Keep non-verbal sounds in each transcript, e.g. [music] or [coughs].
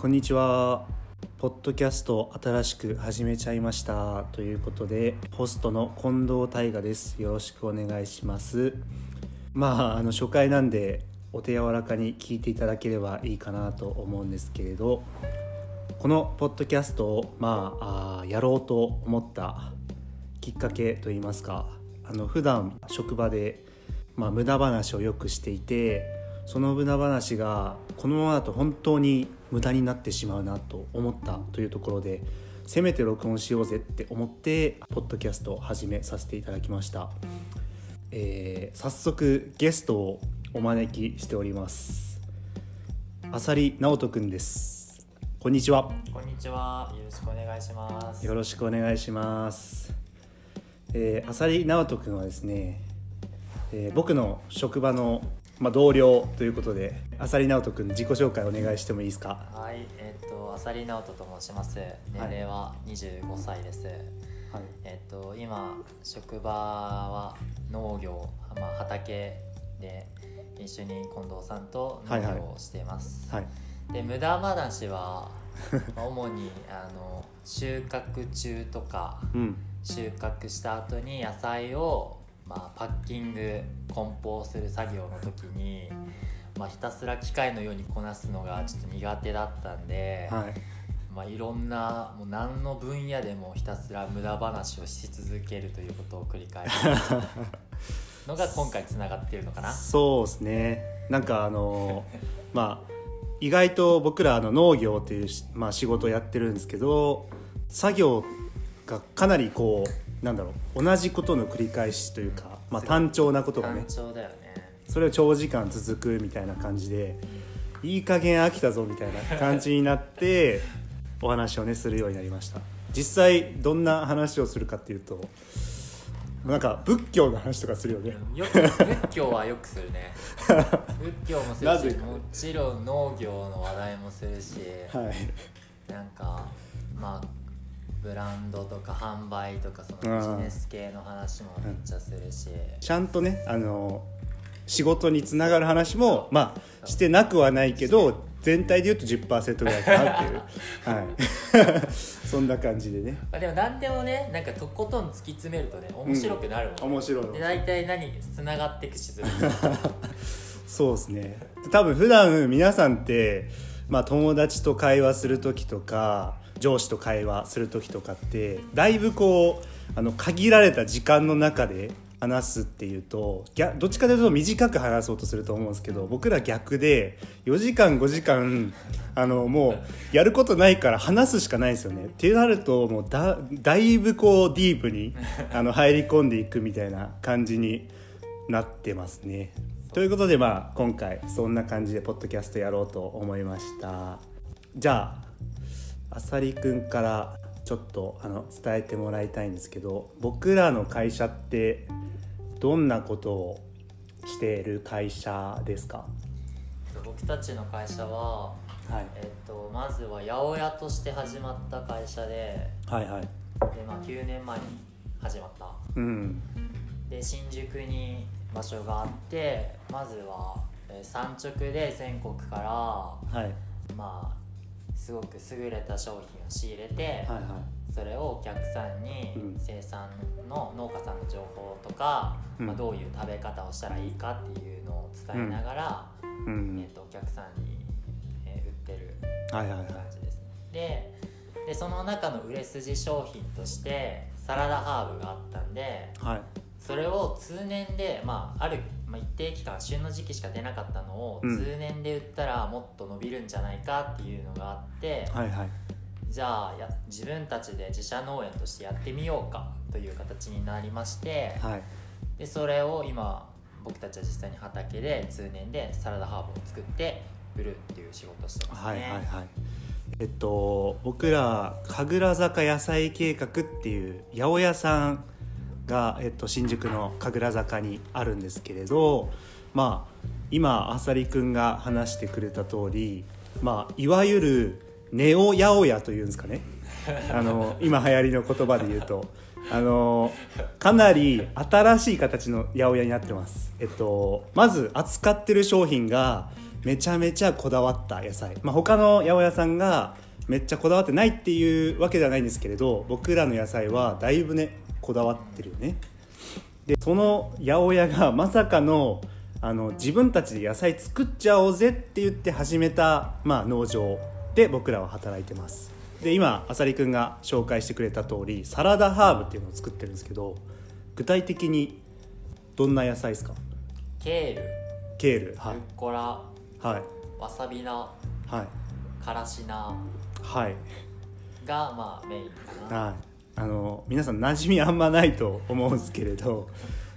こんにちは。ポッドキャストを新しく始めちゃいましたということで、ホストの近藤大我です。よろしくお願いします。まああの初回なんでお手柔らかに聞いていただければいいかなと思うんですけれど、このポッドキャストをまあやろうと思ったきっかけといいますか、あの普段職場でまあ無駄話をよくしていて。その無駄話がこのままだと本当に無駄になってしまうなと思ったというところでせめて録音しようぜって思ってポッドキャストを始めさせていただきました、えー早速ゲストをお招きしております浅利直人くんですこんにちはこんにちは。よろしくお願いします。よろしくお願いします。えー、浅利直人君はですね、えー僕の職場の、まあ、同僚ということで浅利直人君自己紹介お願いしてもいいですか？はい、えっ、と浅利直人と申します。年齢は25歳です。はい。えっ、と今職場は農業、まあ畑で一緒に近藤さんと農はいはい業をしています。はい。で無駄話は [laughs] まあ主にあの収穫中とかうん。収穫した後に野菜を、まあ、パッキング梱包する作業の時に、まあ、ひたすら機械のようにこなすのがちょっと苦手だったんで、はい。まあ、いろんなもう何の分野でもひたすら無駄話をし続けるということを繰り返す [laughs] のが今回つながっているのかな？そうですね。なんかあの [laughs] まあ意外と僕らあの農業っていうし、まあ、仕事をやってるんですけど作業がかなりこうなんだろう同じことの繰り返しというか、まあ、単調なことがね。単調だよね。それを長時間続くみたいな感じでいい加減飽きたぞみたいな感じになって [laughs] お話をねするようになりました。実際どんな話をするかっていうとなんか仏教の話とかするよね。よく仏教はよくするね。[laughs] 仏教もするしもちろん農業の話題もするし、はい。なんかまあブランドとか販売とかそのビジネス系の話もめっちゃするし、ちゃんとねあの仕事につながる話もまあしてなくはないけど全体で言うと10%ぐらいかなっていう。はい。[laughs] そんな感じでね。まあ、でも何でもねなんかとことん突き詰めるとね面白くなるもん、ね面白い。ので大体何つながっていくしず [laughs] そうですね。多分普段皆さんって、まあ、友達と会話する時とか上司と会話する時とかってだいぶこうあの限られた時間の中で話すっていうとどっちかというと短く話そうとすると思うんですけど僕ら逆で4時間5時間あのもうやることないから話すしかないですよね。ってなるともうだだいぶこうディープにあの入り込んでいくみたいな感じになってますね。ということでまあ今回そんな感じでポッドキャストやろうと思いましたじゃああさりくんからちょっとあの伝えてもらいたいんですけど僕らの会社ってどんなことをしている会社ですか？僕たちの会社は、はい。えっとまずは八百屋として始まった会社ではいはい。で、まあ、9年前に始まった。うん。で新宿に場所があってまずは、えー産直で全国からはい。まあすごく優れた商品を仕入れて、はいはい。それをお客さんにうん。生産の農家さんの情報とか、うん。まあ、どういう食べ方をしたらいいかっていうのを伝えながら、うん。えー、とお客さんに、えー売ってるはいはいはい。感じですね。ででその中の売れ筋商品としてサラダハーブがあったんではい。それを通年で、まあ、ある、まあ、一定期間旬の時期しか出なかったのをうん。通年で売ったらもっと伸びるんじゃないかっていうのがあって、はいはい。じゃあや自分たちで自社農園としてやってみようかという形になりまして、はい。でそれを今僕たちは実際に畑で通年でサラダハーブを作って売るっていう仕事をしてますね。はいはいはい。えっと僕ら神楽坂野菜計画っていう八百屋さんが、えっと、新宿の神楽坂にあるんですけれどまあ今あさりくんが話してくれた通りまあいわゆるネオ八百屋というんですかね。[laughs] あの今流行りの言葉で言うと。あのかなり新しい形の八百屋になってます。えっとまず扱ってる商品がめちゃめちゃこだわった野菜、まあ、他の八百屋さんがめっちゃこだわってないっていうわけではないんですけれど僕らの野菜はだいぶねこだわってるよね。でその八百屋がまさかのあの自分たちで野菜作っちゃおうぜって言って始めた、まあ、農場で僕らは働いてます。で今あさりくんが紹介してくれた通りサラダハーブっていうのを作ってるんですけど具体的にどんな野菜ですか？ケール。ケール。はい。ルッコラ。はい。わさび菜。はい。からし菜。はい。がまあメインかな。はいあの皆さん馴染みあんまないと思うんですけれど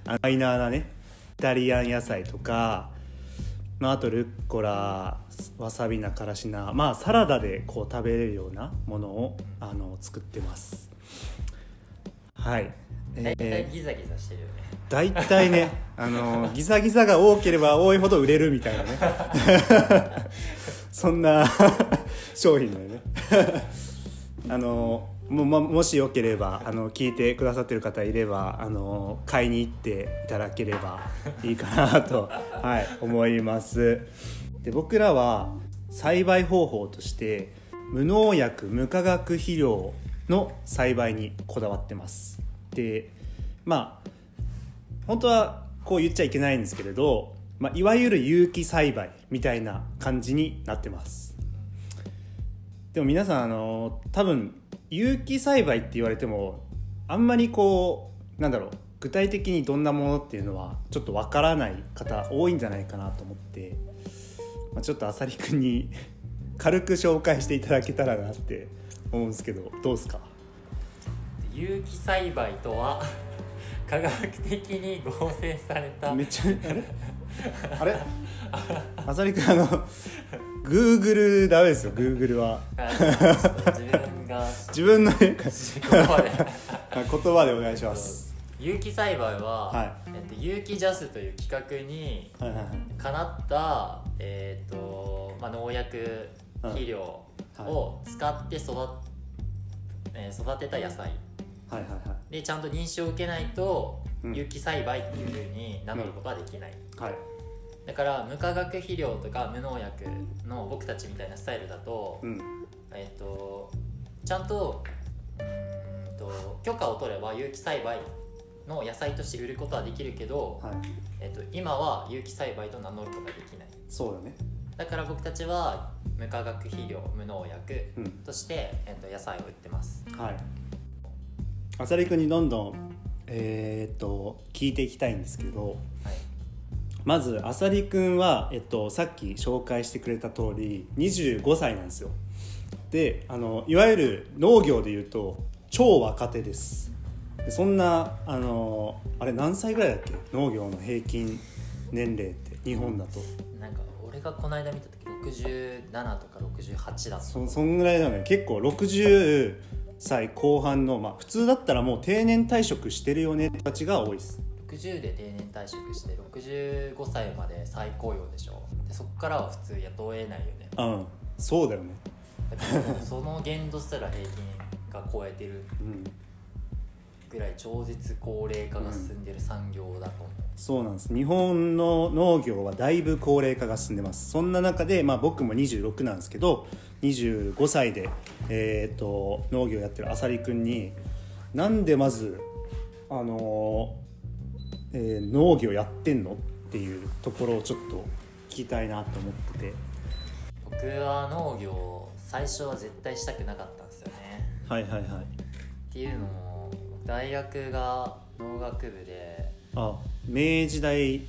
マイナーなねイタリアン野菜とか、まあ、あとルッコラわさび菜からし菜まあサラダでこう食べれるようなものをあの作ってます。はい。大体えーギザギザしてるよね。大体ねあのギザギザが多ければ多いほど売れるみたいなね。[laughs] そんな商品だよね。あのもももしよければあの聞いてくださってる方いればあの買いに行っていただければ [laughs] いいかなと、はい、思います。で僕らは栽培方法として無農薬無化学肥料の栽培にこだわってます。でまあ本当はこう言っちゃいけないんですけれど、まあ、いわゆる有機栽培みたいな感じになってます。でも皆さんあの多分有機栽培って言われてもあんまりこうなんだろう具体的にどんなものっていうのはちょっとわからない方多いんじゃないかなと思って、まあ、ちょっとあさりくんに [laughs] 軽く紹介していただけたらなって思うんですけどどうですか？有機栽培とは [laughs] 科学的に合成されためっちゃあれ？あれ？あさりくんあのグーグルダメですよグーグルは自分が。自分のね言葉で。[laughs] 言葉でお願いします。有機栽培は、はえっと、有機ジャスという企画にはいはいはい。かなった、えーとまあ、農薬肥料を使って育,、えー育てた野菜。はいはいはい。でちゃんと認証を受けないと、うん。有機栽培っていうふうに名乗ることはできない、はいだから無化学肥料とか無農薬の僕たちみたいなスタイルだと,、うん。えっとちゃんとうーんと許可を取れば有機栽培の野菜として売ることはできるけど、はい。えっと今は有機栽培と名乗ることができない。そうだね。だから僕たちは無化学肥料無農薬うん。として、えっと野菜を売ってます。はい。あさりくんにどんどんえーっと聞いていきたいんですけどはいまずあさりくんは、えっと、さっき紹介してくれた通り25歳なんですよ。であのいわゆる農業でいうと超若手です。でそんなあのあれ何歳ぐらいだっけ？農業の平均年齢って日本だと。なんか俺がこの間見た時67とか68だそそんぐらいだよね。結構60歳後半のまあ普通だったらもう定年退職してるよねって人たちが多いです60で定年退職して65歳まで再雇用でしょ。でそこからは普通雇えないよね。うん。そうだよね。だからもうその限度すら平均が超えてる。うん。ぐらい超絶高齢化が進んでる産業だと思う、そうなんです。日本の農業はだいぶ高齢化が進んでます。そんな中で、まあ、僕も26なんですけど25歳で、えー、と農業やってるあさりくんになんでまず、あのーえー農業やってんの？っていうところをちょっと聞きたいなと思ってて。僕は農業最初は絶対したくなかったんですよね。はいはいはい。っていうのも大学が農学部で。あ明治大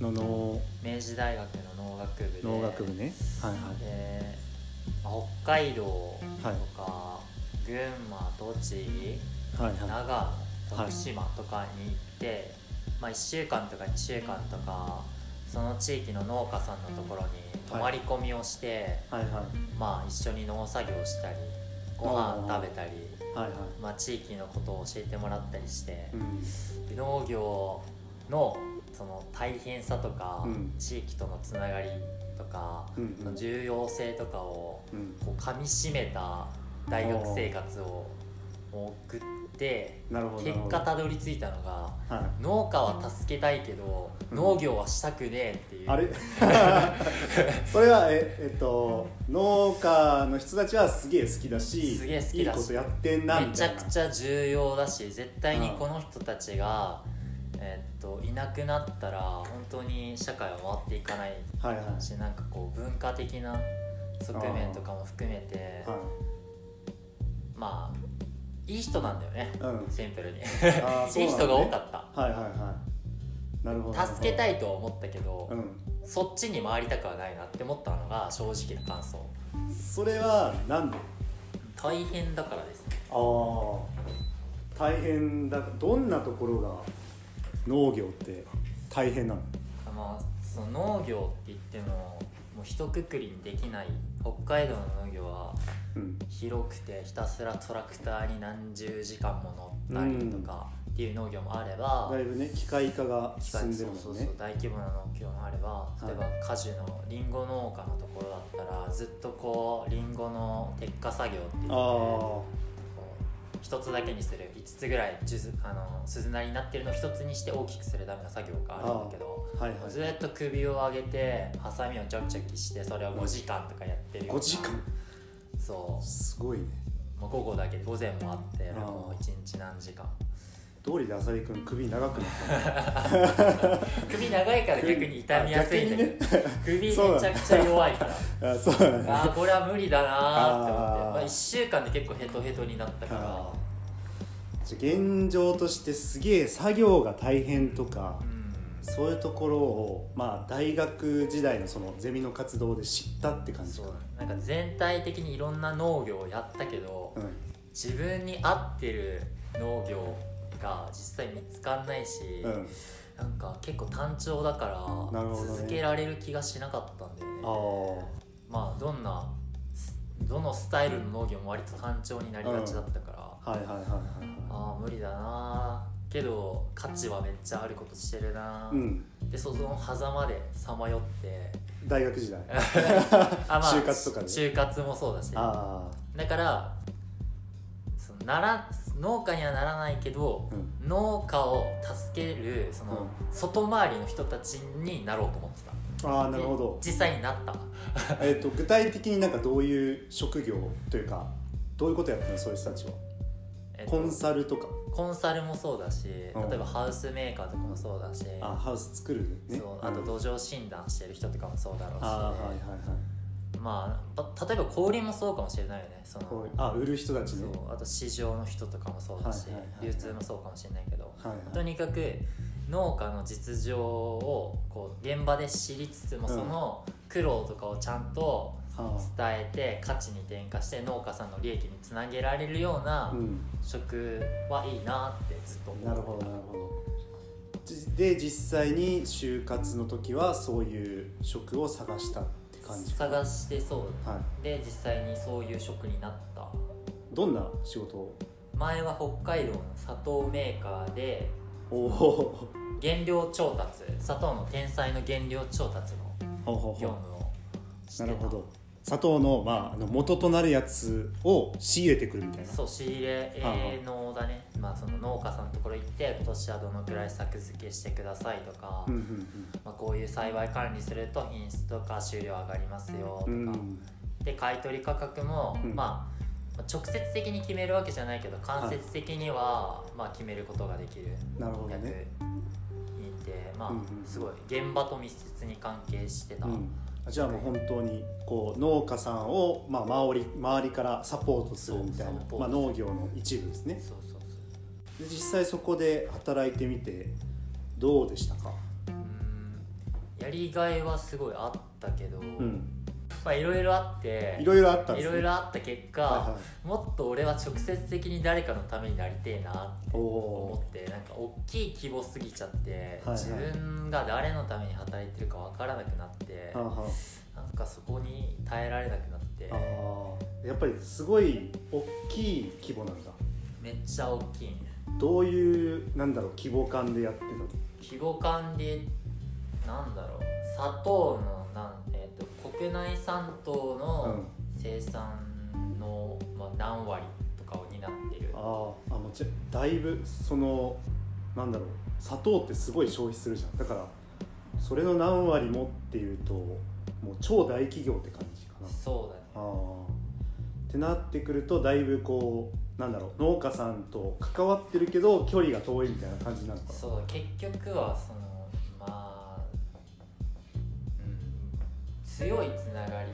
の農明治大学の農学部で。農学部ね。はいはい。で、まあ北海道とはい。か、群馬栃木はいはい。長野徳島とかに行って、まあ、1週間とか2週間とかその地域の農家さんのところに泊まり込みをして、はい。はいまあ、一緒に農作業したりご飯食べたり、はいはい。まあ、地域のことを教えてもらったりしてう、ん。で農業のその大変さとか、うん。地域とのつながりとかうんうん。の重要性とかをうん。こう噛みしめた大学生活を送っでなるほど結果たどり着いたのがは農家は助けたいけど農業はしたくねえっていう、い、あれ？[laughs] それはええっと農家の人たちはすげえ好きだしすげえ好きだしいいことやってんなみめちゃくちゃ重要だし絶対にこの人たちが、えっといなくなったら本当に社会は回っていかないはいはい。しなんかこう文化的な側面とかも含めてはまあいい人なんだよね、うん。シンプルに。あー [laughs] そうなんだね。いい人が多かった。いはいはいはい。なるほど助けたいとは思ったけど、うん。そっちに回りたくはないなって思ったのが正直な感想。それはなんで？大変だからですね。ああ大変だどんなところが農業って大変なの？まあその農業って言ってももう一括りにできない北海道の農業はうん。広くてひたすらトラクターに何十時間も乗ったりとかっていう農業もあれば、だいぶね機械化が進んでるもんね。そうそうそう大規模な農業もあれば例えば果樹のりんご農家のところだったらずっとこうりんごの摘果作業って言ってあこう一つだけにする5つぐらいあの鈴なりになってるのを一つにして大きくするための作業があるんだけどあはいはい。ずっと首を上げてハサミをチョキチョキしてそれを5時間とかやってるような。5時間？そすごいね。うもう午後だけで午前もあってもう1日何時間。通りで浅利君首長くなった。ね [laughs] 首長いから逆に痛みやすいんだけど、[laughs] 首めちゃくちゃ弱いから。あそうだね。ああこれは無理だなーって思って。あー。まあ、1週間で結構ヘトヘトになったから。現状としてすげえ作業が大変とか。うんそういうところをまあ大学時代のそのゼミの活動で知ったって感じそかうなんか全体的にいろんな農業をやったけど、うん。自分に合ってる農業が実際見つかんないし、うん。なんか結構単調だから続けられる気がしなかったんだよねあまあどんなどのスタイルの農業も割と単調になりがちだったから、あはいはいはいはいはああ無理だなけど価値はめっちゃあることしてるな、いうん。でその狭間でさまよって。大学時代。[laughs] あ、[laughs] 就活とかで。就活もそうだし。あだからそのなら農家にはならないけど、う農家を助けるその、外回りの人たちになろうと思ってた。あああなるほど。で実際になった。えっと具体的になんかどういう職業というかどういうことやってるのそういう人たちは？えコンサルとか？コンサルもそうだし例うん。えばハウスメーカーとかもそうだしあハウス作るね。そうあとうん土壌診断してる人とかもそうだろうし、はいはいはいまあば例えば小売りもそうかもしれないよねそのあ売る人たちね。そうあと市場の人とかもそうだし、流通もそうかもしれないけど、はいはい。とにかく農家の実情をこう現場で知りつつもうん。その苦労とかをちゃんとあ伝えて価値に転嫁して農家さんの利益につなげられるようなあうん。職はいいなってずっと思ってたなるほどなるほど。じで実際に就活の時はそういう職を探したって感じか探してそう。はで実際にそういう職になった。いどんな仕事を？前は北海道の砂糖メーカーでおお。原料調達砂糖の天才の原料調達の業務をしてた。うなるほど砂糖の,、まあ、あの元となるやつを仕入れてくるみたいな。そう仕入れ営農だね、まあ、その農家さんのところ行って今年はどのくらい作付けしてくださいとか、うんうんまあ、こういう栽培管理すると品質とか収量上がりますよとか、うん。うんで買い取り価格も、うん。まあまあ直接的に決めるわけじゃないけど間接的には、まあ、決めることができるなるほど役にいね、て、まあ、うんうん。すごい現場と密接に関係してた、うん、じゃあもう本当にこう農家さんを、まあ、周り周りからサポートするみたいなまあ、農業の一部ですね。そうそうそう。で実際そこで働いてみてどうでしたか？うん。やりがいはすごいあったけど、うんまあいろいろあっていろいろあったんですね。いろいろあった結果、はいはい。もっと俺は直接的に誰かのためになりてえなってお思おってなんか大きい規模すぎちゃって、はいはい。自分が誰のために働いてるか分からなくなって、はあはなんかそこに耐えられなくなって。やっぱりすごい大きい規模なんだ。めっちゃ大きい。どういうなんだろう規模感でやってたの？規模感でなんだろう砂糖のなん、国内産糖の生産の、まあ、何割とかを担ってる。あーあもうちだいぶそのなんだろう砂糖ってすごい消費するじゃん。だからそれの何割もっていうともう超大企業って感じかな。そうだね。あー。ってなってくるとだいぶこうなんだろう農家さんと関わってるけど距離が遠いみたいな感じなのかな。そう結局はその強いつながり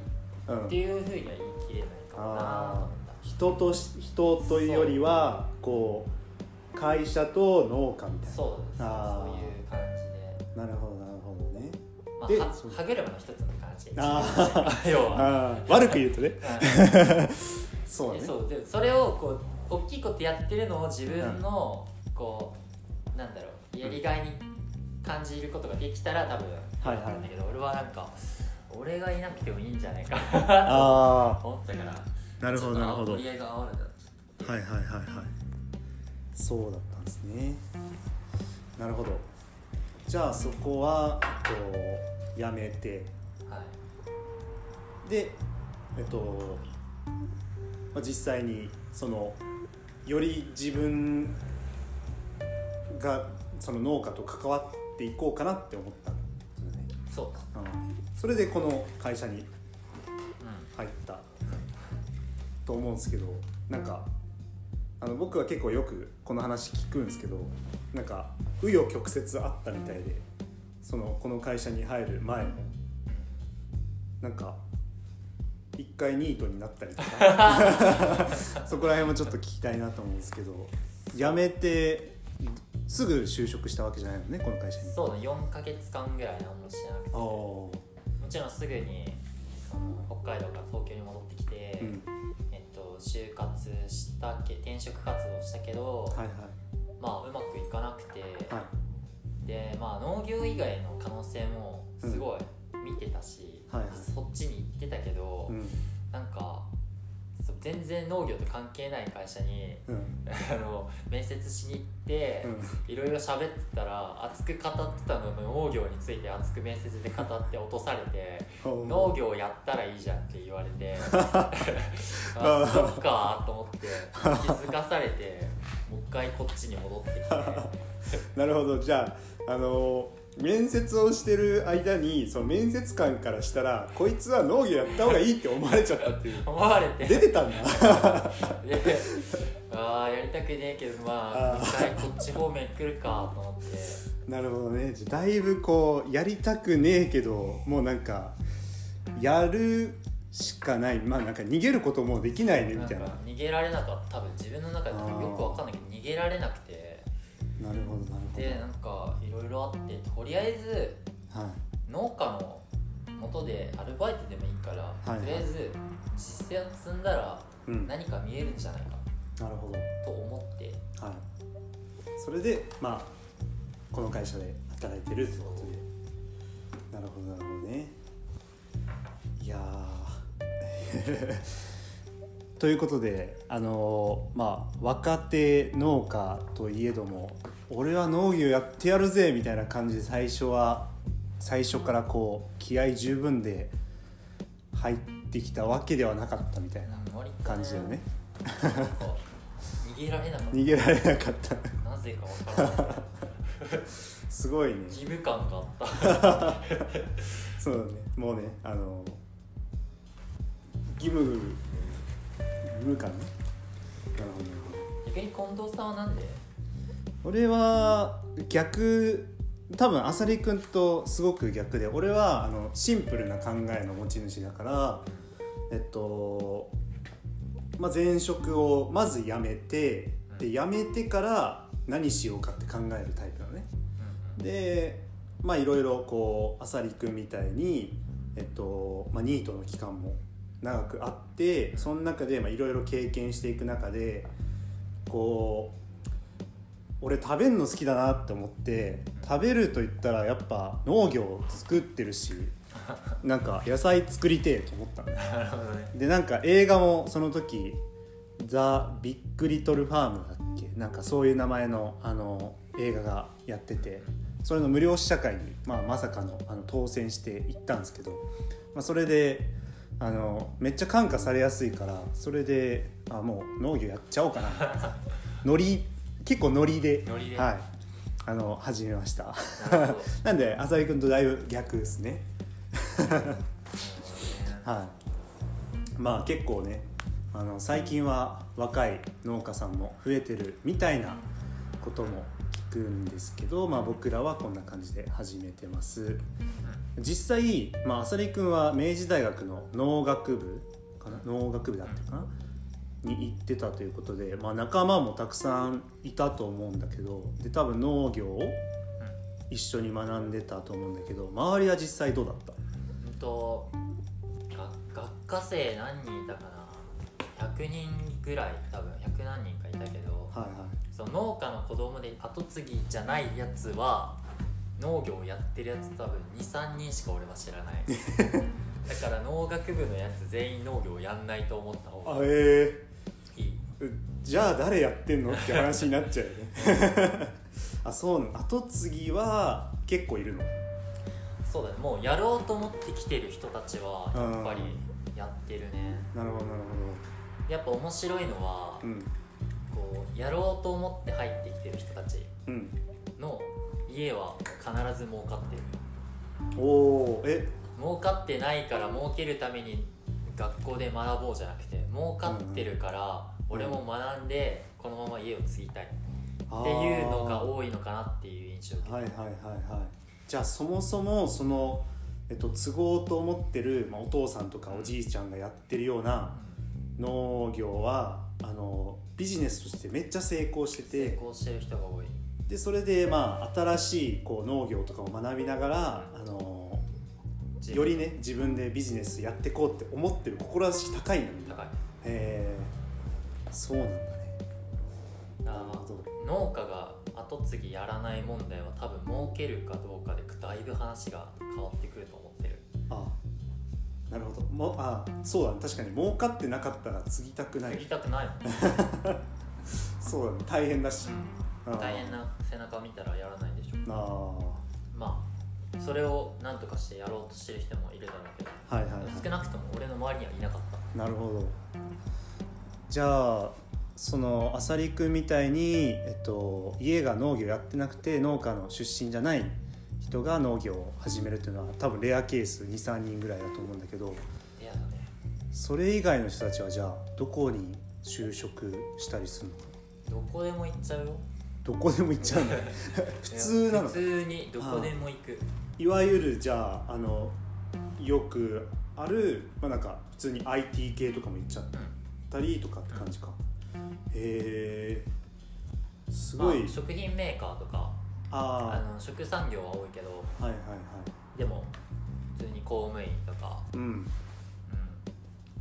うんっていうふうには言い切れないかもなと思った人とし人というよりはこう会社と農家みたいな。そうですそういう感じで、なるほどなるほどね。まあ、はで歯車の一つの感じあ [laughs] 要は。悪く言うとねうんそうだねそうでそれをこう大きいことやってるのを自分のこうなんだろうやりがいに感じることができたら多分はいはいなんだけど、俺はなんか俺がいなくてもいいんじゃないか。なあと思ったから。あなるほどなるほど。合いが合わなかっはいはいはいそうだったんですね。なるほど。じゃあそこはえっとやめて。たはい。でえっと、まあ、実際にそのより自分がその農家と関わっていこうかなって思ったそうだうん、それでこの会社にう入った。と思うんですけどなんかあの僕は結構よくこの話聞くんですけどなんか紆余曲折あったみたいでそのこの会社に入る前もなんか一回ニートになったりとか。[laughs] そこら辺もちょっと聞きたいなと思うんですけど辞めてすぐ就職したわけじゃないのねこの会社に。んそうだ4か月間ぐらい何もしてなくて。もちろんすぐにその北海道から東京に戻ってきて、うん。えっと、就活したけ転職活動したけど、はいはい。まあうまくいかなくて、はい。でまあ農業以外の可能性もすごい見てたし、はいはい。そっちに行ってたけど、うん。なんか全然農業と関係ない会社にうん。あの面接しに行って、いろいろ喋ってたら熱く語ってたの農業について熱く面接で語って落とされてう。ん農業やったらいいじゃんって言われて [laughs] あそっかと思って気づかされてもう一回こっちに戻ってきて。[laughs] なるほど。じゃああの面接をしてる間にその面接官からしたらこいつは農業やった方がいいって思われちゃったっていう。思われて。出てたんだ。でああやりたくねえけどまああー一回こっち方面来るかと思って。なるほどね。だいぶこうやりたくねえけどもうなんかやるしかない。まあなんか逃げることもできないねみたいな。逃げられなかった。多分自分の中でよくわかんないけど逃げられなくてなるほどなるほど。でなんかいろいろあってとりあえずはい。農家の元でアルバイトでもいいから、いはい。とりあえず実践積んだらうん。何か見えるんじゃないか。なるほど。と思って。はい。それでまあこの会社で働いてるってことで。なるほどなるほどね。いやー。[laughs] ということであのーまあ若手農家といえども俺は農業やってやるぜみたいな感じで最初は最初からこう気合十分で入ってきたわけではなかったみたいな感じだよね。逃げられなかっ逃げられなかった。たなぜかわからない。すごいね。義務感があった。そうだね。もうねあの義務義務感ね。なるほど逆に近藤さんはなんで？俺は逆多分浅利君とすごく逆で俺はあのシンプルな考えの持ち主だからえっと、まあ、前職をまず辞めてで辞めてから何しようかって考えるタイプなのね。でまあいろいろこう浅利君みたいに、えっとまあ、ニートの期間も長くあってその中でまあいろいろ経験していく中でこう俺食べるの好きだなって思って食べると言ったらやっぱ農業作ってるし [laughs] なんか野菜作りてえと思ったの。ねなるほどね。でなんか映画もその時「ザ・ビッグ・リトル・ファーム」だっけ？なんかそういう名前のあの映画がやっててそれの無料試写会に、まあ、まさかのあの当選して行ったんですけど、まあ、それであのめっちゃ感化されやすいからそれであもう農業やっちゃおうかなノリ [laughs] 結構ノリでノリで。はい。あの始めました。な [laughs] んで浅井君とだいぶ逆ですね。はい。まあ結構ねあの最近は若い農家さんも増えてるみたいなことも聞くんですけど、まあ、僕らはこんな感じで始めてます。実際、まあ、浅利君は明治大学の農学部かな？農学部だったかな？に行ってたということで、まあ、仲間もたくさんいたと思うんだけどで多分農業を一緒に学んでたと思うんだけど周りは実際どうだった？うんと学学科生何人いたかな？100人ぐらい多分100何人かいたけどはいはい。その農家の子供で後継ぎじゃないやつは農業をやってるやつ多分23人しか俺は知らない。[laughs] だから農学部のやつ全員農業やんないと思った方あが。えいいー、じゃあ誰やってんの？って話になっちゃうよね。[laughs] あそうなの。後継ぎは結構いるの？そうだね。もうやろうと思ってきてる人たちはやっぱりやってるね。なるほどなるやっぱ面白いのはほどうん。こうやろうと思って入ってきてる人たちうん。の家は必ず儲かってる。おおえ？儲かってないから儲けるために学校で学ぼうじゃなくて儲かってるから俺も学んでこのまま家を継ぎたい。っていうのが多いのかなっていう印象はいはいはいはい。じゃあそもそもその、えっと、都合と思ってる、まあ、お父さんとかおじいちゃんがやってるような農業はあのビジネスとしてめっちゃ成功して成て功してる人が多い。でそれでまあ新しいこう農業とかを学びながらあのよりね自分でビジネスやっていこうって思ってる志高いんだみんな高い。へえそうなんだね。農家が後継ぎやらない問題は多分儲けるかどうかでだいぶ話が変わってくると思ってる。あなるほど。もあそうだね。確かに。儲かってなかったら継ぎたくない。継ぎたくないもん [laughs] そうだね。大変だし、大変な背中見たらやらないでしょ。あまあそれを何とかしてやろうとしてる人もいるだろうけど。ーはいはい、は少なくとも俺の周りにはいなかった。い、なるほどじゃあその浅利君みたいに、えっと、家が農業やってなくて農家の出身じゃない人が農業を始めるっていうのは多分レアケース23人ぐらいだと思うんだけどレアだねそれ以外の人たちはじゃあどこに就職したりするの？どこでも行っちゃうよ。どこでも行っちゃうんだ [laughs] 普通なの？普通にどこでも行く。いわゆるじゃああのよくある、まあ、なんか普通に IT 系とかも行っちゃったりとかって感じか、へえすごい、まあ、食品メーカーとかああの食産業は多いけどあはいはいはい。でも普通に公務員とか、うん。うん、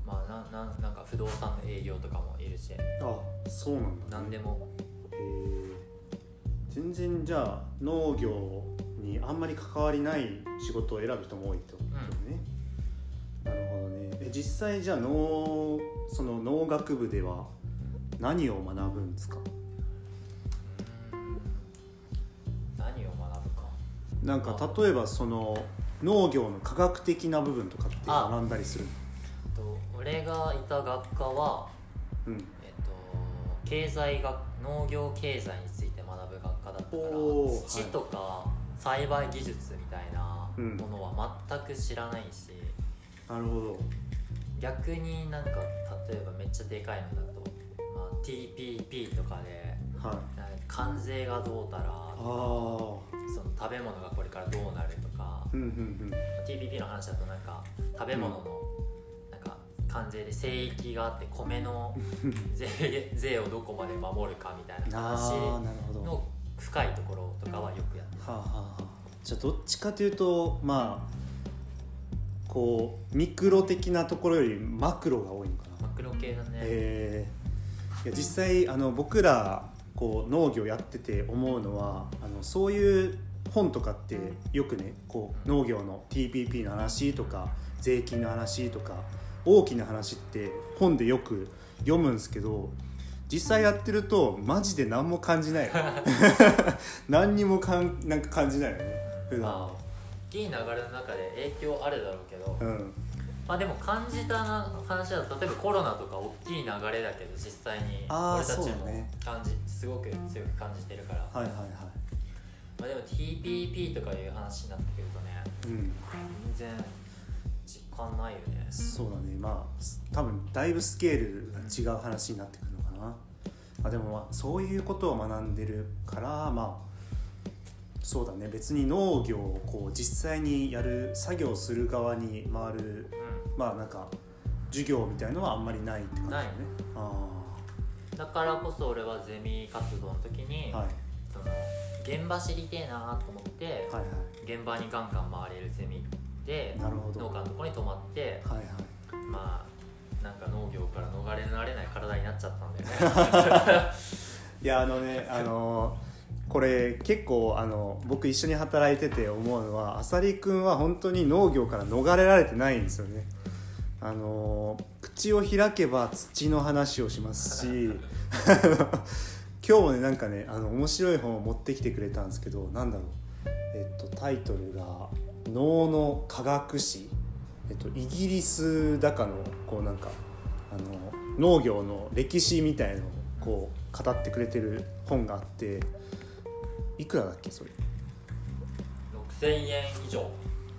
まあなななんか不動産の営業とかもいるし。あそうなんだ、ね、何でも。へえ全然じゃあ農業にあんまり関わりない仕事を選ぶ人も多いってことね、なるほどね。え実際じゃあ農その農学部では何を学ぶんですか？うん何を学ぶか。なんか例えばその農業の科学的な部分とかってあ。学んだりすると俺がいた学科は、うん。えっと、経済学農業経済について学ぶ学科だったから土とか栽培技術みたいなうん。ものは全く知らないし、なるほど逆になんか例えばめっちゃでかいのだと、まあ、TPP とかではい。関税がどうたらとかああその食べ物がこれからどうなるとかうんうん TPP の話だとなんか食べ物のなんか関税で聖域があって米の [laughs] 税税をどこまで守るかみたいうんな話の深いところとかはよくやってる。あはあはあ。じゃあどっちかというとまあこうミクロ的なところよりマクロが多いのかな。マクロ系だね、えー。いや実際あの僕らこう農業やってて思うのはあのそういう本とかってよくねこう農業の TPP の話とか税金の話とか大きな話って本でよく読むんですけど実際やってるとマジで何も感じない [laughs] 何にもかんなんか感じないよね普段。まあいい流れの中で影響あるだろうけど、うん。まあでも感じたな話だと例えばコロナとか大きい流れだけど実際に俺たちも感じ、すごく強く感じてるから、はいはいはい。まあ、でも TPP とかいう話になってくるとねうん。全然実感ないよね。そうだね。まあす多分だいぶスケールが違う話になってくるのかな、あ、でもまあそういうことを学んでるからまあそうだね。別に農業をこう実際にやる作業する側に回るうまあなんか授業みたいのはあんまりないって感じだだからこそ俺はゼミ活動の時に、あはい。その現場知りてえなと思って、はいは現場にガンガン回れるゼミで農家のところに泊まってはいはい。まあなんか農業から逃れられない体になっちゃったんだよね。[laughs] いやあのねあのこれ結構あの僕一緒に働いてて思うのはあさりくんは本当に農業から逃れられてないんですよね。あの口を開けば土の話をしますし [laughs] 今日もねなんかねあの面白い本を持ってきてくれたんですけどなんだろう。えっとタイトルが「脳の科学史」えっとイギリスだかのこうなんかあの農業の歴史みたいのをこう語ってくれてる本があっていくらだっけそれ？6000円以上。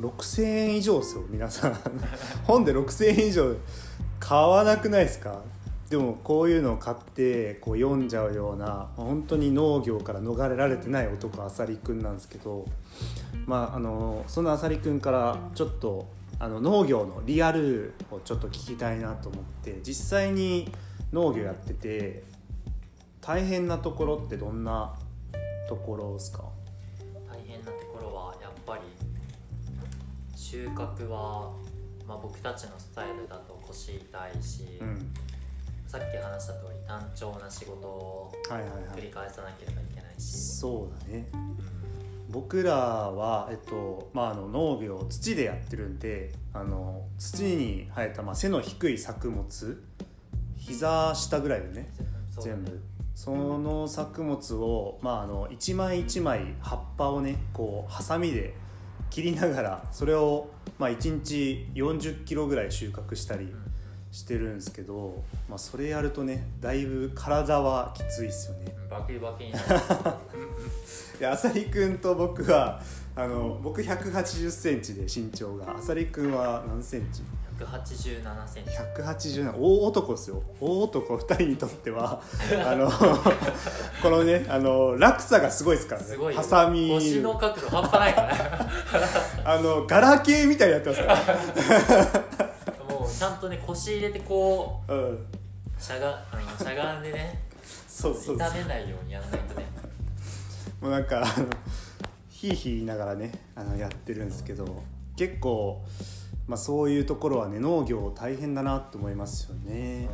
6000円以上ですよ皆さん。[laughs] 本で6000円以上買わなくないですか？でもこういうのを買ってこう読んじゃうような本当に農業から逃れられてない男あさりくんなんですけどまああのそのあさりくんからちょっとあの農業のリアルをちょっと聞きたいなと思って実際に農業やってて大変なところってどんなところですか？大変なところはやっぱり収穫は、まあ、僕たちのスタイルだと腰痛いし、うん。さっき話した通り単調な仕事をはいはいはい。繰り返さなければいけないし、そうだね。うん。僕らは、えっとまあ、あの農業を土でやってるんであの土に生えた、まあ、背の低い作物膝下ぐらいでね。全部その作物を、まあ、あの一枚一枚葉っぱをねこうハサミで切りながらそれを、まあ、1日40キロぐらい収穫したりうんしてるんですけど、まあ、それやるとねだいぶ体はきついですよね。バキバキになる。[laughs] 浅利君と僕はあの僕1 8 0センチで身長が。浅利君は何センチ？187センチ ?187 大男ですよ。大男2人にとっては [laughs] あのこのねあの落差がすごいですからね。すごいよ。ハサミ。腰の角度半端ないからね。[laughs] あのガラケーみたいになってますから、[laughs] もうちゃんとね腰入れてこううん、しゃがあのしゃがんでねそうそう痛めないようにやらないとね。もうなんかあのヒーヒー言いながらねあのやってるんですけど結構、まあ、そういうところはね農業大変だなと思いますよね。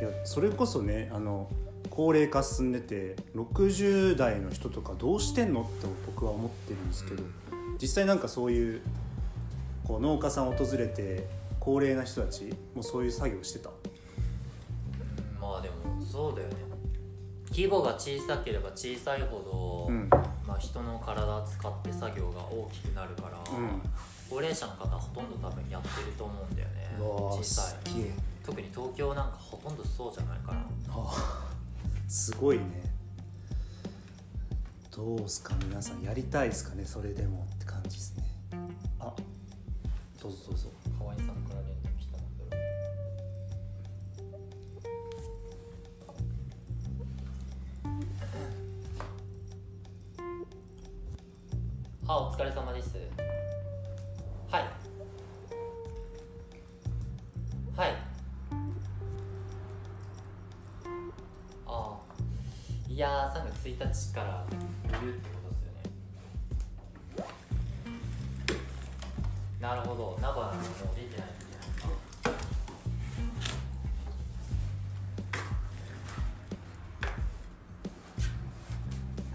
いやそれこそねあの高齢化進んでて60代の人とかどうしてんのって僕は思ってるんですけど、実際なんかそういうこう農家さん訪れて高齢な人たちもそういう作業してた。うんまあでもそうだよね。規模が小さければ小さいほど、うん。まあ、人の体を使って作業が大きくなるから、うん高齢者の方はほとんど多分やってると思うんだよね小さい特に東京なんかほとんどそうじゃないかなあ。[laughs] すごいね。どうすか皆さん。やりたいですかねそれでもって感じですね。あどうぞどうぞ。河合さんから連絡来たんだろあお疲れ様ですやー3月1日から売るってことですよね。なるほど。菜花もう出てない。んじゃないか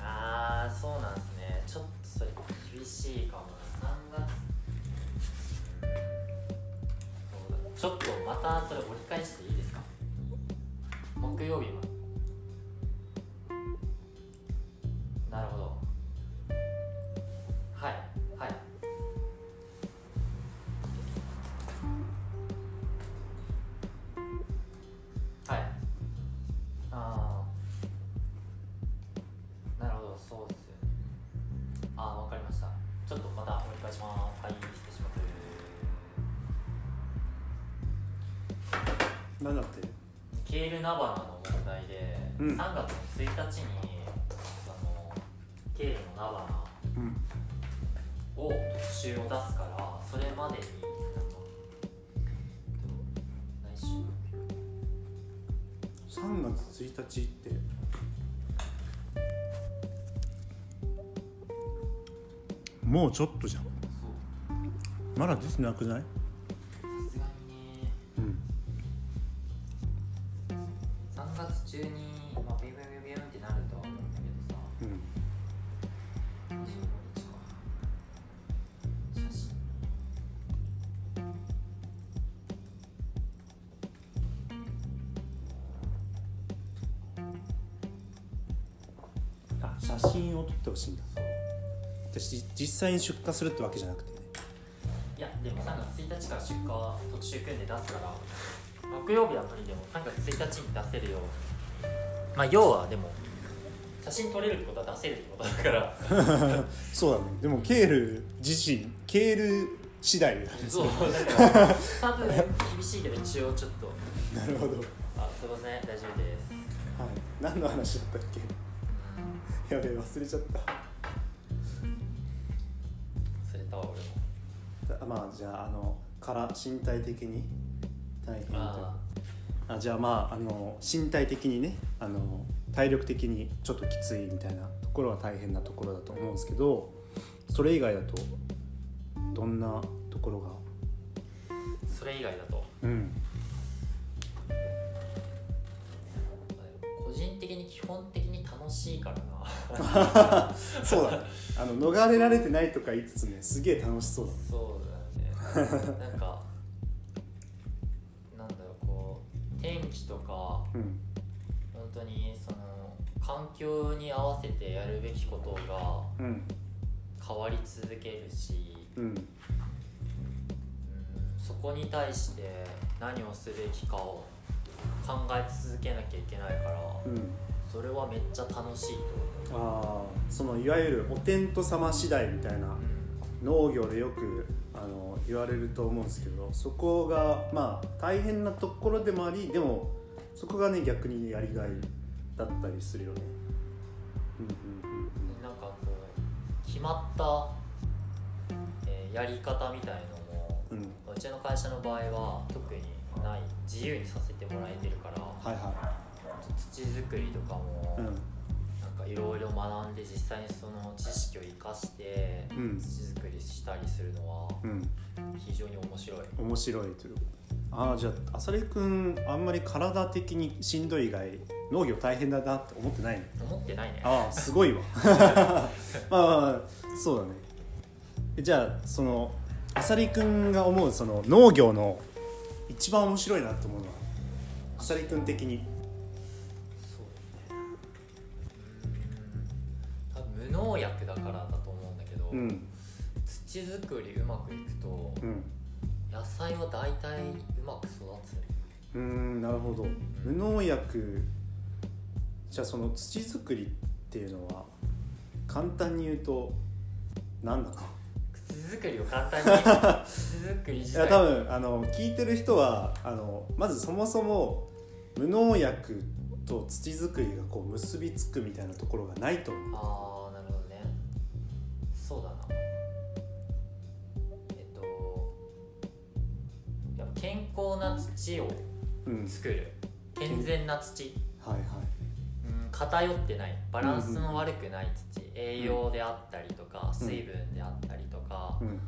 あそうなんですね。ちょっとそれ厳しいかもな。3月。ちょっとまたそれ折り返していいですか？木曜日は。ケールナバナの問題で、うん。3月の1日にあのケールのナバナうんを特集を出すからそれまでにあの来週3月1日って。もうちょっとじゃん。まだ出てなくない？中に、まあ、ビュンビュンビュンビュンってなるとは思うんだけどさ。うん25日か写真あ写真を撮ってほしいんだ。私実際に出荷するってわけじゃなくてね。いやでも3月1日から出荷は特集組んで出すから木曜日は無理でも3月1日に出せるようにまあ要はでも写真撮れるってことは出せるってことだから。[laughs] そうだね。でもケール自身ケール次第だね。そう。だから多分厳しいけど一応ちょっと。なるほど。はいあすいません。大丈夫です。何の話だったっけ？やべえ忘れちゃった。忘れたわ俺も。あまあじゃああのから身体的に大変とああじゃあまああの身体的にねあの体力的にちょっときついみたいなところは大変なところだと思うんですけどそれ以外だとどんなところが？それ以外だと？うん。個人的に基本的に楽しいからな。[laughs] そうだ。ねあの逃れられてないとか言いつつねすげえ楽しそうだ。ねそうだよね。なんかとかうん。本当にその環境に合わせてやるべきことがうん。変わり続けるし、うん。うん、そこに対して何をすべきかを考え続けなきゃいけないから、うん。それはめっちゃ楽しいとああそのいわゆるお天道様次第みたいな思う、農業でよくあの言われると思うんですけどそこがまあ大変なところでもありでもそこがね逆にやりがいだったりするよね。うんうんうん、なんかこう決まった、えーやり方みたいのもうんうちの会社の場合は特にない自由にさせてもらえてるからはいは土作りとかもい。うんいろいろ学んで実際にその知識を生かしてうん。土作りしたりするのはうん。非常に面白い。面白いという。ああじゃあ浅利君あんまり体的にしんどい以外農業大変だなって思ってないの？思ってないね。ああすごいわ。[laughs] まあまあまあそうだね。じゃあその浅利君が思うその農業の一番面白いなと思うのは浅利君的に農薬だからだと思うんだけど、うん。土作りうまくいくとうん。野菜は大体うまく育つうーんなるほど。無農薬じゃあその土作りっていうのは簡単に言うと何だろう土作りを簡単に？[laughs] 土作りいや多分あの聞いてる人はあのまずそもそも無農薬と土作りがこう結びつくみたいなところがないと思う健康な土をうん。作る健全な土。はいはい。うん偏ってない。バランスの悪くない土、栄養であったりとか、水分であったりとか、うん。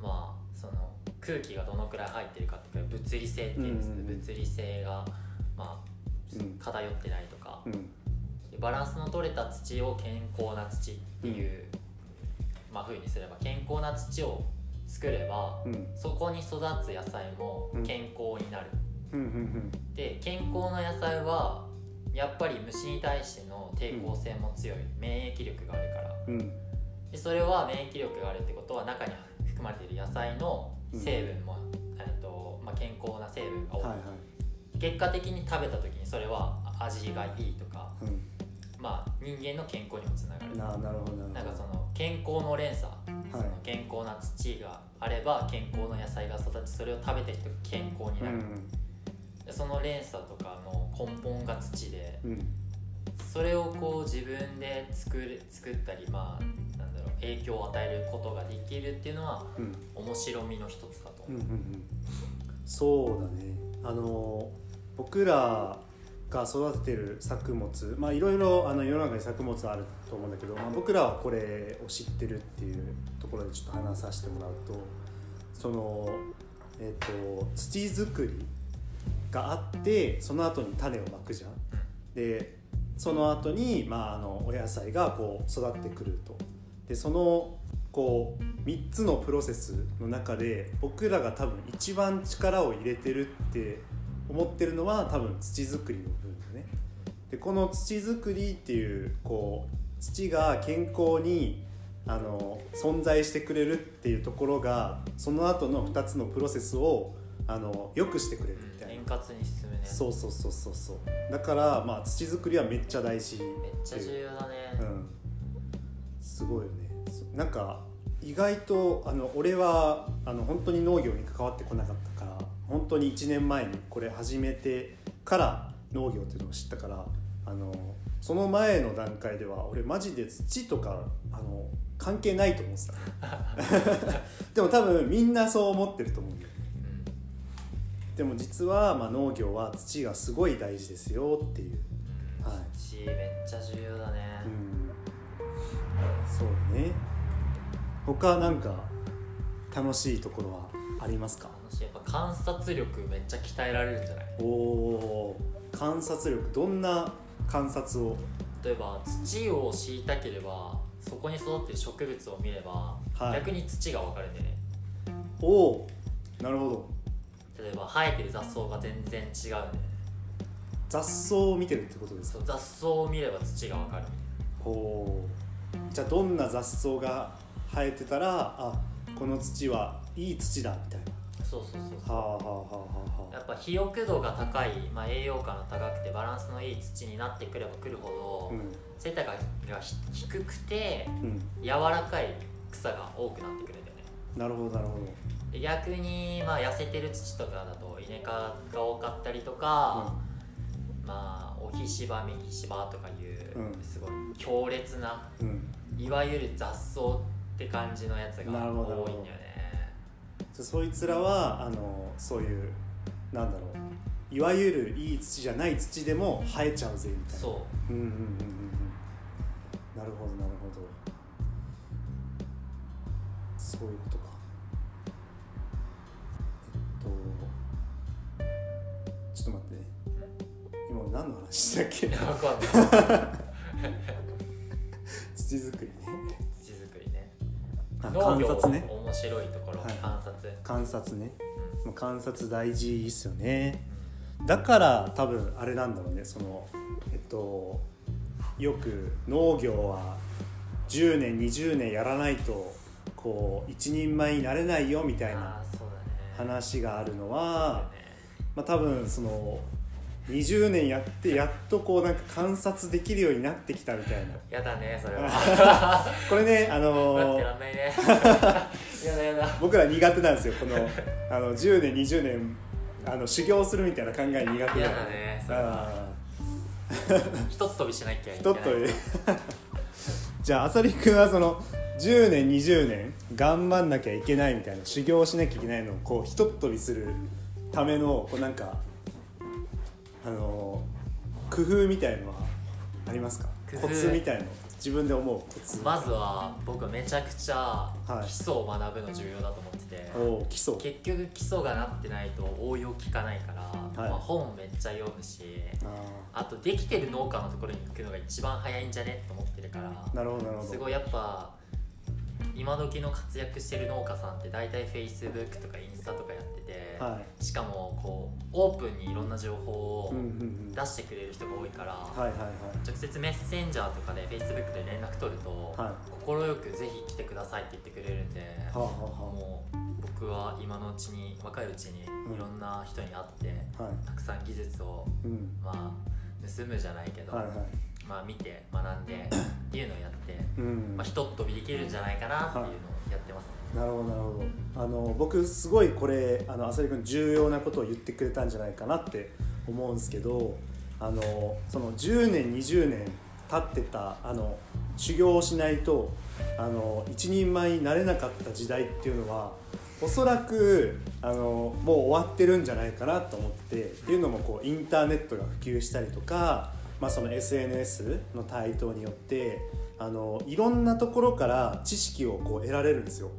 まあその空気がどのくらい入ってるかっていうか物理性っていうんです。け物理性がまあうん。偏ってないとか、うん。バランスの取れた土を健康な土っていう、まあ風にすれば健康な土を作れば、うん。そこに育つ野菜も健康になる、うんうんで健康な野菜はやっぱり虫に対しての抵抗性も強い、免疫力があるから。うん。うんでそれは免疫力があるってことは中に含まれている野菜の成分も、えっとまあ、健康な成分が多い、はいはい。結果的に食べた時にそれは味がいいとか、うんまあ、人間の健康にもつながる。ななるほどなるほど。なんかその健康の連鎖、その健康な土があれば健康の野菜が育ちそれを食べてる人が健康になる、うんその連鎖とかの根本が土でうん。それをこう自分で作る作ったりまあなんだろう影響を与えることができるっていうのはうん。面白みの一つだと思う、うんうんうん。そうだね。あの僕らが育ててる作物まあいろいろあの世の中に作物あると思うんだけど、まあ、僕らはこれを知ってるっていうところでちょっと話させてもらうとそのえっ、と土作りがあってその後に種をまくじゃん。でその後にまああのお野菜がこう育ってくると。でそのこう3つのプロセスの中で僕らが多分一番力を入れてるって思ってるのは多分土作りの部分だね。でこの土作りっていうこう土が健康にあの存在してくれるっていうところがその後の2つのプロセスをあの良くしてくれるみたいな。円。滑に進むね。そうそうそうそうそう。だからまあ土作りはめっちゃ大事めっちゃ重要だね、うん。すごいよね。そなんか意外とあの俺はあの本当に農業に関わってこなかったから本当に1年前にこれ始めてから農業っていうのを知ったからあのその前の段階では俺マジで土とかあの関係ないと思ってた。[laughs] でも多分みんなそう思ってると思うんだよ。うん。でも実は、まあ、農業は土がすごい大事ですよっていう、はい。土めっちゃ重要だね、うん、そうね。他なんか楽しいところはありますか？楽しいやっぱ観察力めっちゃ鍛えられるんじゃない？おおー。観察力どんな観察を？例えば土を知りたければそこに育ってる植物を見れば、はい。逆に土が分かるんだよね。おおなるほど。例えば生えてる雑草が全然違うんだよね。雑草を見てるってことですか？雑草を見れば土が分かるほうじゃあどんな雑草が生えてたらあこの土はいい土だみたいそうそうそうそう。なはあはあはあはやっぱ肥沃度が高い、まあ、栄養価の高くてバランスのいい土になってくればくるほど、うん。背高がひ低くてうん。柔らかい草が多くなってくるんだよね。なるほどなるほど。で逆に、まあ、痩せてる土とかだと稲科が多かったりとか、まあおひしばみひしばとかいう、うん。すごい強烈なうん。いわゆる雑草って感じのやつがなるほど多いんだよねそいつらはあのそういうなんだろういわゆるいい土じゃない土でも生えちゃうぜみたいな。そう。うんうんうんうんうん。なるほどなるほど。そういうことか。えっとちょっと待って。ね今俺何の話したっけ？いやわかんない。[laughs] 土作り農業観察ね。面白いところ、はい。観察、観察ね。うまあ観察大事ですよね。だから多分あれなんだろうね。そのえっとよく農業は10年20年やらないとこう一人前になれないよみたいあな話があるのはまあ、多分その20年やってやっとこうなんか観察できるようになってきたみたいな。やだねそれは。[laughs] これねあの待ってらんないね。[laughs] やだやだ。僕ら苦手なんですよこのあの10年20年あの修行するみたいな考え苦手だ嫌だねそれは。あひとっ飛びしなきゃいーけない。ひとっとり [laughs] じゃああさりくんはその10年20年頑張んなきゃいけないみたいな修行しなきゃいけないのをこうひとっ飛びするためのこうなんかあの工夫みたいのはありますか？コツみたいの。自分で思う。コツまずは僕はめちゃくちゃはい。基礎を学ぶの重要だと思ってて、おー基礎。結局基礎がなってないと応用効かないから、い。まあ、本めっちゃ読むしああとできてる農家のところに行くのが一番早いんじゃね？と思ってるからーなるほどなるほど。すごいやっぱ今時の活躍してる農家さんって大体 Facebook とかインスタとかやってて、はしかもこうオープンにいろんな情報をうんうんうん。出してくれる人が多いから、直接メッセンジャーとかで Facebook で連絡取るとは快くぜひ来てくださいって言ってくれるんで、はあはあはもう僕は今のうちに若いうちにいろんな人に会って、あはい。たくさん技術をうん。まあ盗むじゃないけど、はいはい。まあ見て学んで [coughs] っていうのをやって、うん。まあ、ひとっ飛びできるんじゃないかなっていうのをやってますね、なるほどなるほどあの僕すごいこれあの浅利君重要なことを言ってくれたんじゃないかなって思うんですけどあのその10年20年経ってたあの修行をしないとあの一人前になれなかった時代っていうのはおそらくあのもう終わってるんじゃないかなと思ってっていうのもこうインターネットが普及したりとか、まあ、その SNS の台頭によってあのいろんなところから知識をこう得られるんですよ。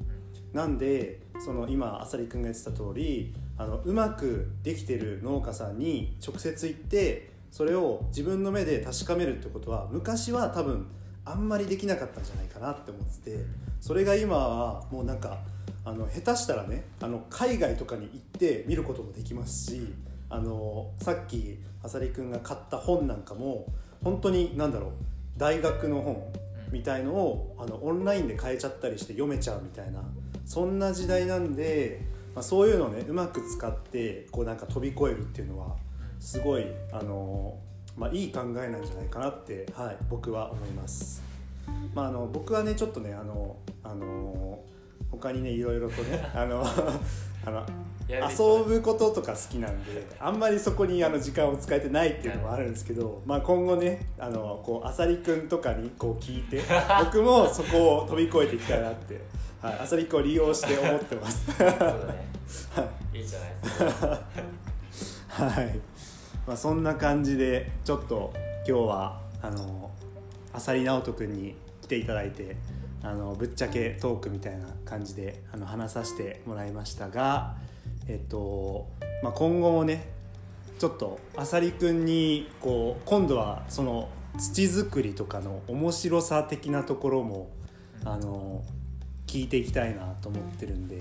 なんでその今あさりくんが言ってた通りあのうまくできてる農家さんに直接行ってそれを自分の目で確かめるってことは昔は多分あんまりできなかったんじゃないかなって思っててそれが今はもうなんかあの下手したらねあの海外とかに行って見ることもできますしあのさっきあさりくんが買った本なんかも本当に何だろう大学の本みたいのをあのオンラインで買えちゃったりして読めちゃうみたいなそんな時代なんで、まあ、そういうのをねうまく使ってこうなんか飛び越えるっていうのはすごいあの、まあ、いい考えなんじゃないかなって、はい、僕は思います。まあ、あの僕はねちょっとねあのあの他にねいろいろとね [laughs] あのあの遊ぶこととか好きなんであんまりそこにあの時間を使えてないっていうのもあるんですけど、まあ、今後ねあのこうあさりくんとかにこう聞いて [laughs] 僕もそこを飛び越えていきたいなって、はい、あさりくんを利用して思ってます。そうだね。[laughs] い。いじゃないですか。はい、まあ、そんな感じでちょっと今日はあのあさり直人くんに来ていただいてあのぶっちゃけトークみたいな感じであの話させてもらいましたが、えっとまあ、今後もねちょっとあさりくんにこう今度はその土作りとかの面白さ的なところもあの聞いていきたいなと思ってるんで、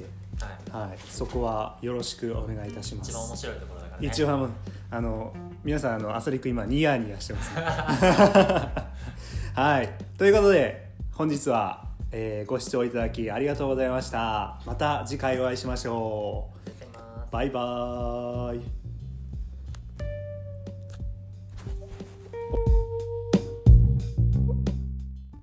はい。はい、そこはよろしくお願いいたします。一番面白いところだからね。一応あの皆さんあのあさりくん今ニヤニヤしてます、ね、[laughs] はい。ということで本日は、えーご視聴いただきありがとうございました。また次回お会いしましょう。バイバーイ